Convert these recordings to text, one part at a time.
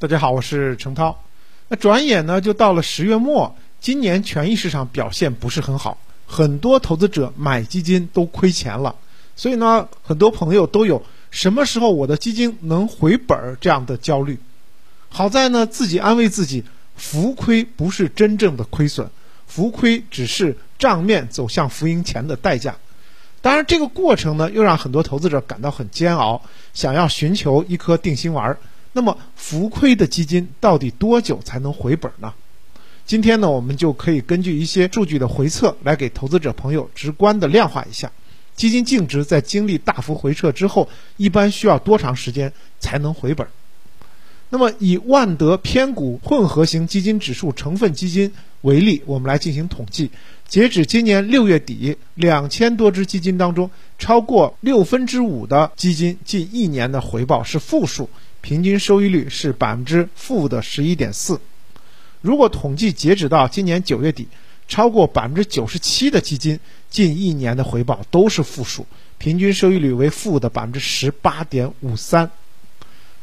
大家好，我是程涛。那转眼呢，就到了十月末，今年权益市场表现不是很好，很多投资者买基金都亏钱了。所以呢，很多朋友都有什么时候我的基金能回本儿这样的焦虑。好在呢，自己安慰自己，浮亏不是真正的亏损，浮亏只是账面走向浮盈前的代价。当然，这个过程呢，又让很多投资者感到很煎熬，想要寻求一颗定心丸儿。那么浮亏的基金到底多久才能回本呢？今天呢，我们就可以根据一些数据的回测，来给投资者朋友直观的量化一下，基金净值在经历大幅回撤之后，一般需要多长时间才能回本？那么以万德偏股混合型基金指数成分基金为例，我们来进行统计，截止今年六月底，两千多只基金当中，超过六分之五的基金近一年的回报是负数。平均收益率是百分之负的十一点四。如果统计截止到今年九月底，超过百分之九十七的基金近一年的回报都是负数，平均收益率为负的百分之十八点五三。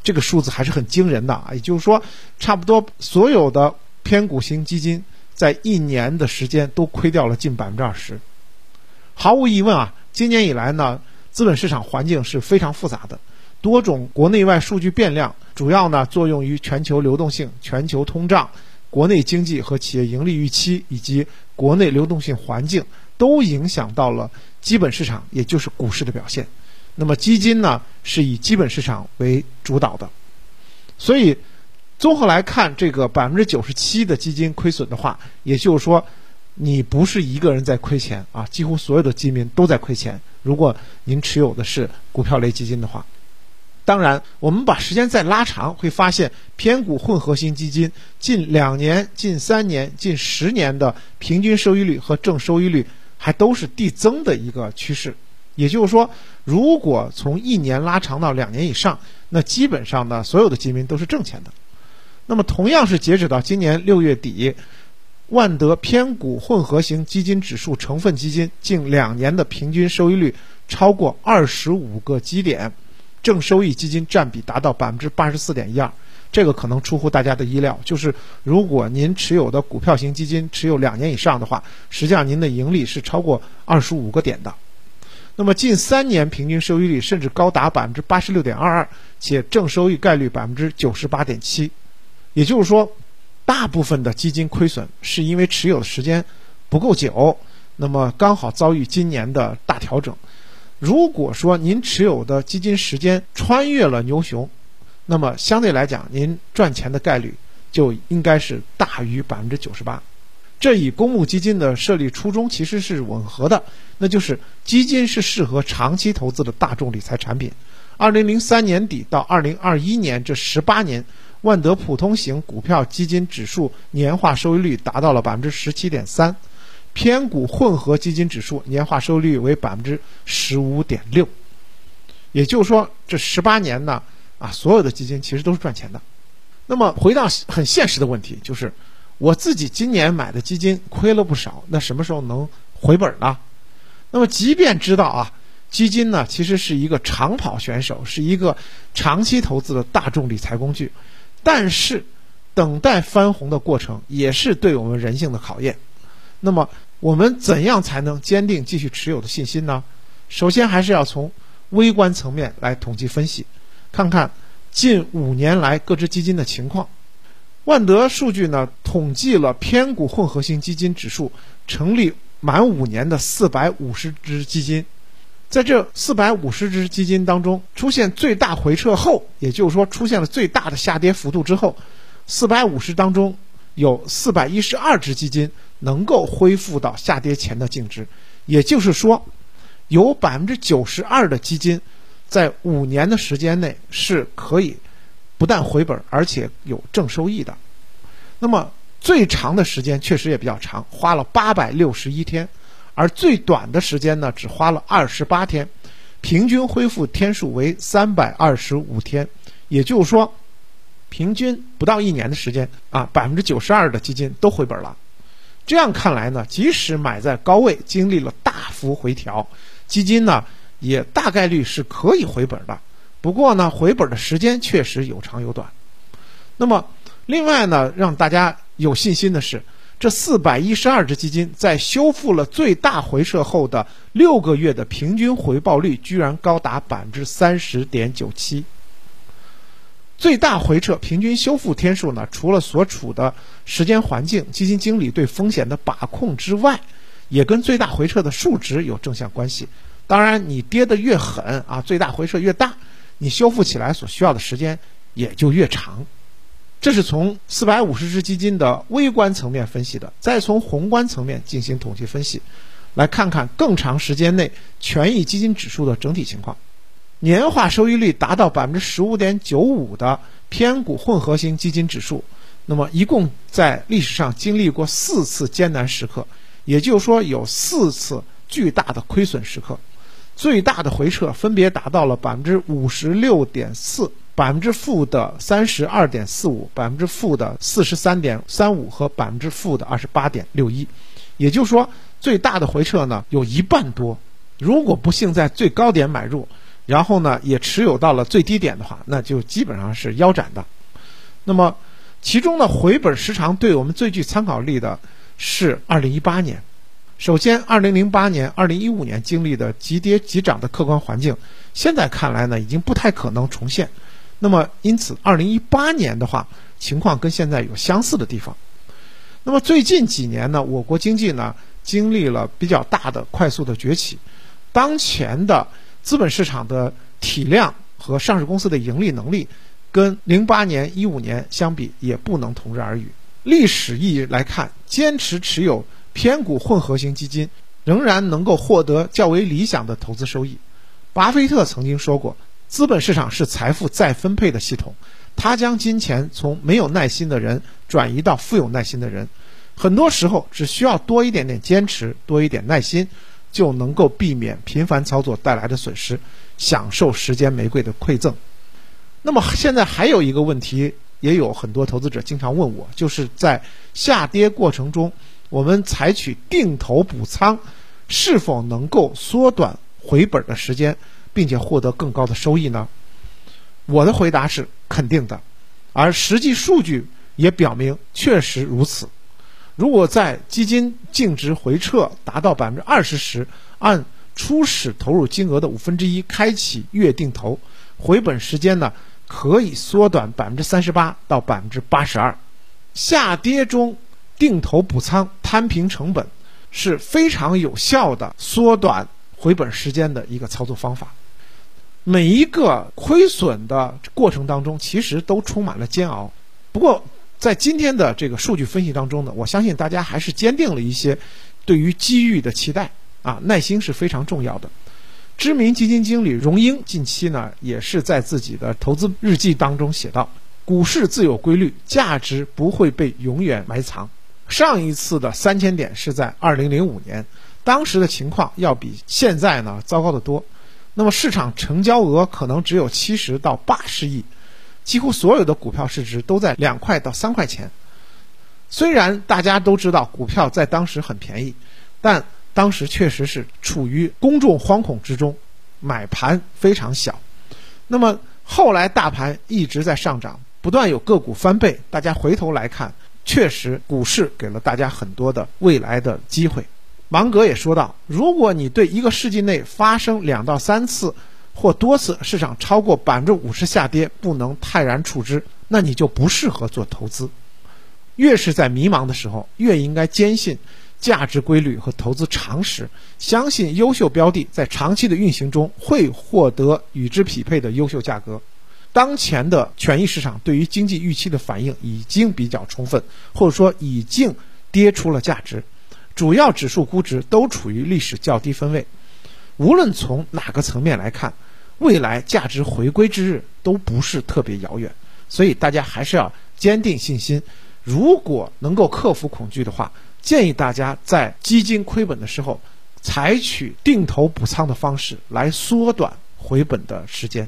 这个数字还是很惊人的啊！也就是说，差不多所有的偏股型基金在一年的时间都亏掉了近百分之二十。毫无疑问啊，今年以来呢，资本市场环境是非常复杂的。多种国内外数据变量，主要呢作用于全球流动性、全球通胀、国内经济和企业盈利预期以及国内流动性环境，都影响到了基本市场，也就是股市的表现。那么基金呢是以基本市场为主导的，所以综合来看，这个百分之九十七的基金亏损的话，也就是说你不是一个人在亏钱啊，几乎所有的基民都在亏钱。如果您持有的是股票类基金的话。当然，我们把时间再拉长，会发现偏股混合型基金近两年、近三年、近十年的平均收益率和正收益率还都是递增的一个趋势。也就是说，如果从一年拉长到两年以上，那基本上呢，所有的基民都是挣钱的。那么，同样是截止到今年六月底，万德偏股混合型基金指数成分基金近两年的平均收益率超过二十五个基点。正收益基金占比达到百分之八十四点一二，这个可能出乎大家的意料。就是如果您持有的股票型基金持有两年以上的话，实际上您的盈利是超过二十五个点的。那么近三年平均收益率甚至高达百分之八十六点二二，且正收益概率百分之九十八点七。也就是说，大部分的基金亏损是因为持有的时间不够久，那么刚好遭遇今年的大调整。如果说您持有的基金时间穿越了牛熊，那么相对来讲，您赚钱的概率就应该是大于百分之九十八。这与公募基金的设立初衷其实是吻合的，那就是基金是适合长期投资的大众理财产品。二零零三年底到二零二一年这十八年，万德普通型股票基金指数年化收益率达到了百分之十七点三。偏股混合基金指数年化收益率为百分之十五点六，也就是说，这十八年呢，啊，所有的基金其实都是赚钱的。那么，回到很现实的问题，就是我自己今年买的基金亏了不少，那什么时候能回本呢？那么，即便知道啊，基金呢其实是一个长跑选手，是一个长期投资的大众理财工具，但是等待翻红的过程也是对我们人性的考验。那么，我们怎样才能坚定继续持有的信心呢？首先，还是要从微观层面来统计分析，看看近五年来各只基金的情况。万德数据呢，统计了偏股混合型基金指数成立满五年的四百五十只基金，在这四百五十只基金当中，出现最大回撤后，也就是说出现了最大的下跌幅度之后，四百五十当中。有四百一十二只基金能够恢复到下跌前的净值，也就是说，有百分之九十二的基金在五年的时间内是可以不但回本，而且有正收益的。那么最长的时间确实也比较长，花了八百六十一天，而最短的时间呢，只花了二十八天，平均恢复天数为三百二十五天，也就是说。平均不到一年的时间啊，百分之九十二的基金都回本了。这样看来呢，即使买在高位，经历了大幅回调，基金呢也大概率是可以回本的。不过呢，回本的时间确实有长有短。那么，另外呢，让大家有信心的是，这四百一十二只基金在修复了最大回撤后的六个月的平均回报率居然高达百分之三十点九七。最大回撤平均修复天数呢，除了所处的时间环境、基金经理对风险的把控之外，也跟最大回撤的数值有正向关系。当然，你跌得越狠啊，最大回撤越大，你修复起来所需要的时间也就越长。这是从四百五十只基金的微观层面分析的，再从宏观层面进行统计分析，来看看更长时间内权益基金指数的整体情况。年化收益率达到百分之十五点九五的偏股混合型基金指数，那么一共在历史上经历过四次艰难时刻，也就是说有四次巨大的亏损时刻，最大的回撤分别达到了百分之五十六点四、百分之负的三十二点四五、百分之负的四十三点三五和百分之负的二十八点六一，也就是说最大的回撤呢有一半多。如果不幸在最高点买入，然后呢，也持有到了最低点的话，那就基本上是腰斩的。那么，其中的回本时长对我们最具参考力的是2018年。首先，2008年、2015年经历的急跌急涨的客观环境，现在看来呢，已经不太可能重现。那么，因此2018年的话，情况跟现在有相似的地方。那么最近几年呢，我国经济呢经历了比较大的快速的崛起，当前的。资本市场的体量和上市公司的盈利能力，跟零八年、一五年相比，也不能同日而语。历史意义来看，坚持持有偏股混合型基金，仍然能够获得较为理想的投资收益。巴菲特曾经说过：“资本市场是财富再分配的系统，它将金钱从没有耐心的人转移到富有耐心的人。很多时候，只需要多一点点坚持，多一点耐心。”就能够避免频繁操作带来的损失，享受时间玫瑰的馈赠。那么现在还有一个问题，也有很多投资者经常问我，就是在下跌过程中，我们采取定投补仓，是否能够缩短回本的时间，并且获得更高的收益呢？我的回答是肯定的，而实际数据也表明确实如此。如果在基金净值回撤达到百分之二十时，按初始投入金额的五分之一开启月定投，回本时间呢可以缩短百分之三十八到百分之八十二。下跌中定投补仓摊平成本是非常有效的缩短回本时间的一个操作方法。每一个亏损的过程当中，其实都充满了煎熬。不过，在今天的这个数据分析当中呢，我相信大家还是坚定了一些对于机遇的期待啊，耐心是非常重要的。知名基金经理荣英近期呢，也是在自己的投资日记当中写道：“股市自有规律，价值不会被永远埋藏。”上一次的三千点是在二零零五年，当时的情况要比现在呢糟糕得多。那么市场成交额可能只有七十到八十亿。几乎所有的股票市值都在两块到三块钱。虽然大家都知道股票在当时很便宜，但当时确实是处于公众惶恐之中，买盘非常小。那么后来大盘一直在上涨，不断有个股翻倍。大家回头来看，确实股市给了大家很多的未来的机会。芒格也说到，如果你对一个世纪内发生两到三次。或多次市场超过百分之五十下跌，不能泰然处之，那你就不适合做投资。越是在迷茫的时候，越应该坚信价值规律和投资常识，相信优秀标的在长期的运行中会获得与之匹配的优秀价格。当前的权益市场对于经济预期的反应已经比较充分，或者说已经跌出了价值，主要指数估值都处于历史较低分位。无论从哪个层面来看。未来价值回归之日都不是特别遥远，所以大家还是要坚定信心。如果能够克服恐惧的话，建议大家在基金亏本的时候，采取定投补仓的方式来缩短回本的时间。